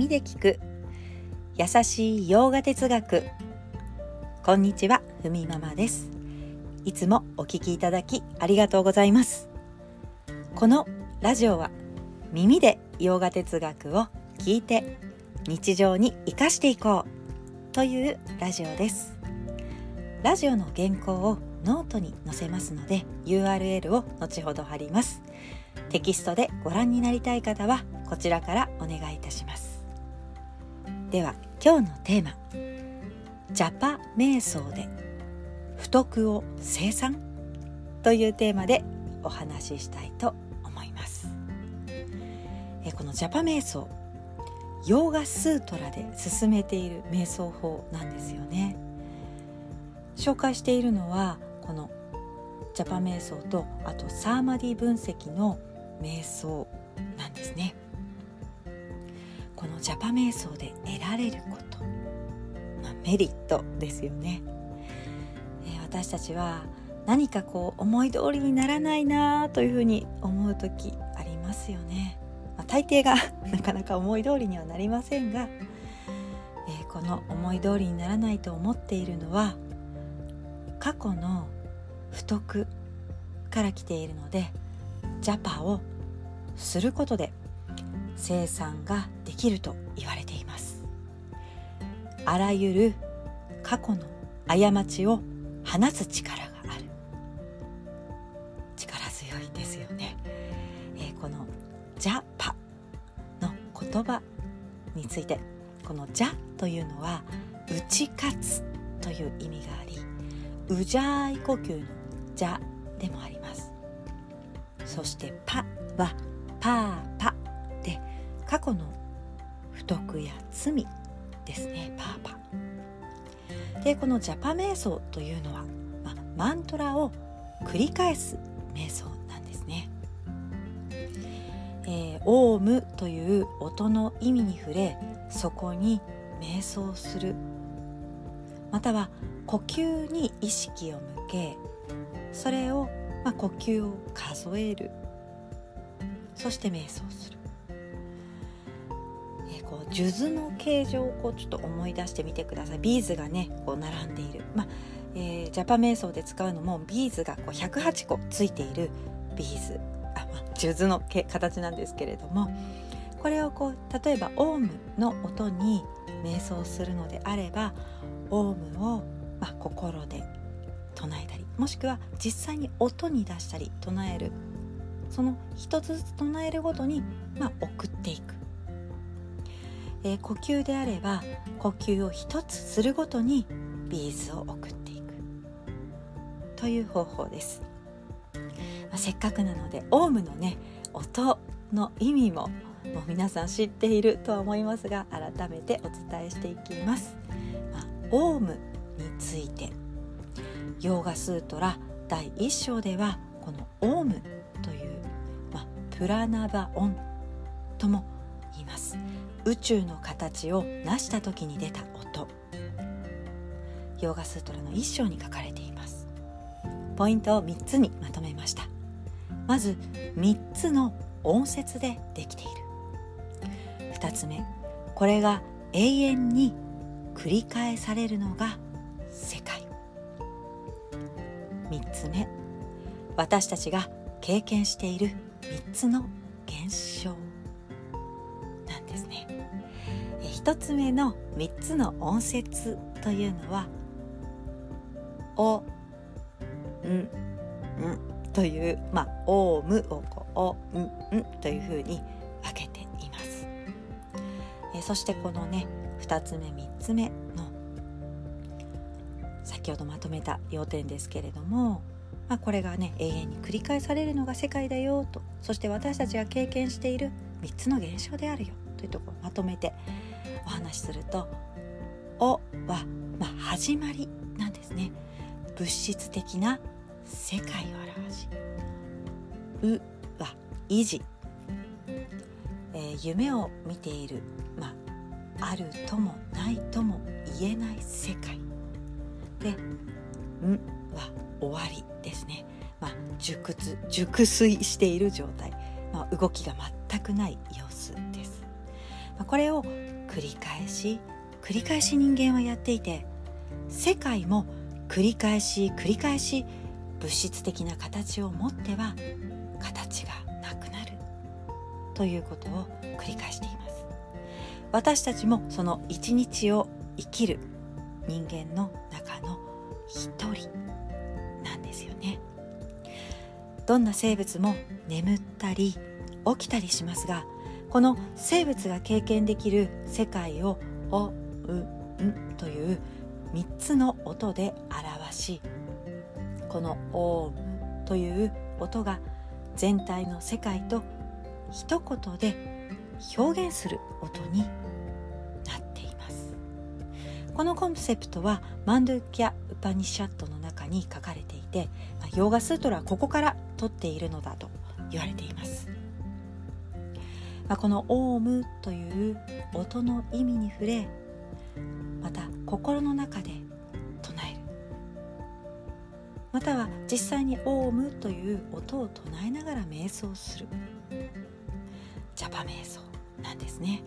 耳で聞く。優しい洋画哲学。こんにちはふみママです。いつもお聞きいただきありがとうございます。このラジオは耳で洋画哲学を聞いて日常に生かしていこうというラジオです。ラジオの原稿をノートに載せますので URL を後ほど貼ります。テキストでご覧になりたい方はこちらからお願いいたします。では今日のテーマ。ジャパ瞑想で不徳を生産というテーマでお話ししたいと思います。えこのジャパ瞑想ヨーガスートラで進めている瞑想法なんですよね。紹介しているのはこのジャパ瞑想とあとサーマディ分析の瞑想なんですね。このジャパ瞑想で得られること、まあ、メリットですよね、えー、私たちは何かこう思い通りにならないなというふうに思う時ありますよね、まあ、大抵が なかなか思い通りにはなりませんが、えー、この思い通りにならないと思っているのは過去の不徳から来ているのでジャパをすることで生産がきると言われています。あらゆる過去の過ちを放つ力がある。力強いですよね、えー、この「ジャパ」の言葉についてこの「ジャ」というのは「打ち勝つ」という意味がありうじゃい呼吸の「ジャ」でもあります。そして「パ」は「パーパ」で過去の不徳や罪ですね。パーパでこのジャパ瞑想というのは、まマントラを繰り返す瞑想なんですね、えー、オームという音の意味に触れそこに瞑想する。または呼吸に意識を向けそれを、ま呼吸を数える。そして瞑想する。こう数珠の形状をこうちょっと思い出してみてください。ビーズがねこう並んでいる、まあえー、ジャパ瞑想で使うのもビーズがこう108個ついているビーズ。あ、まあ、数珠の形なんですけれどもこれをこう例えばオームの音に瞑想するのであればオームを、まあ、心で唱えたりもしくは実際に音に出したり唱えるその一つずつ唱えるごとに、まあ、送っていく。えー、呼吸であれば呼吸を一つするごとにビーズを送っていく。という方法です、まあ、せっかくなのでオウムのね音の意味ももう皆さん知っているとは思いますが改めてお伝えしていきます、まあ、オウムについて。ヨーガスートラ第1章ではこのオウムという、まあ、プラナバオンとも言います。宇宙の形を成した時に出た音。ヨーガスートラの一章に書かれています。ポイントを3つにまとめました。まず3つの音節でできている。2つ目これが永遠に繰り返されるのが世界。3つ目私たちが経験している3つの現象。1つ目の3つの音節というのは「お」「ん」「ん」という「まあ、お」「む」をこう「お」「ん」「ん」というふうに分けています。えそしてこのね2つ目3つ目の先ほどまとめた要点ですけれども、まあ、これがね永遠に繰り返されるのが世界だよとそして私たちが経験している3つの現象であるよというところをまとめてお話しすると「お」は、まあ、始まりなんですね。物質的な世界を表し「う」は維持、えー、夢を見ている、まあ、あるともないとも言えない世界。で「ん」は終わりですね、まあ、熟熟睡している状態、まあ、動きが全くない様子。ですこれを繰り返し繰り返し人間はやっていて世界も繰り返し繰り返し物質的な形を持っては形がなくなる。ということを繰り返しています。私たちもその一日を生きる人間の中の一人なんですよね。どんな生物も眠ったり起きたりしますがこの生物が経験できる世界を「お」「う」「ん」という3つの音で表しこの「オーム」という音が全体の世界と一言で表現する音になっています。このコンセプトはマンドゥキャ・ウパニシャットの中に書かれていてヨーガスートラはここから取っているのだと言われています。まこの「オーム」という音の意味に触れまた心の中で唱える。または実際に「オウム」という音を唱えながら瞑想する。ジャパ瞑想なんですね、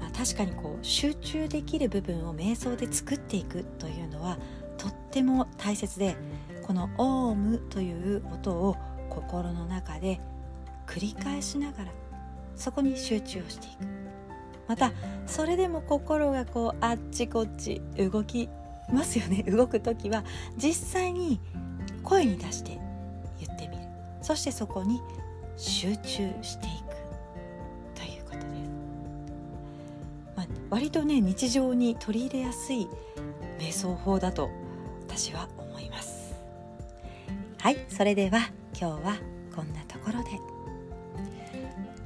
まあ、確かにこう集中できる部分を瞑想で作っていくというのはとっても大切でこの「オウム」という音を心の中で繰り返しながらそこに集中をしていく。またそれでも心がこうあっちこっち動きますよね。動く時は実際に声に出して言ってみる。そしてそこに集中していくということで。す、まあ、割とね日常に取り入れやすい瞑想法だと私は思います。はいそれでは今日はこんなところで。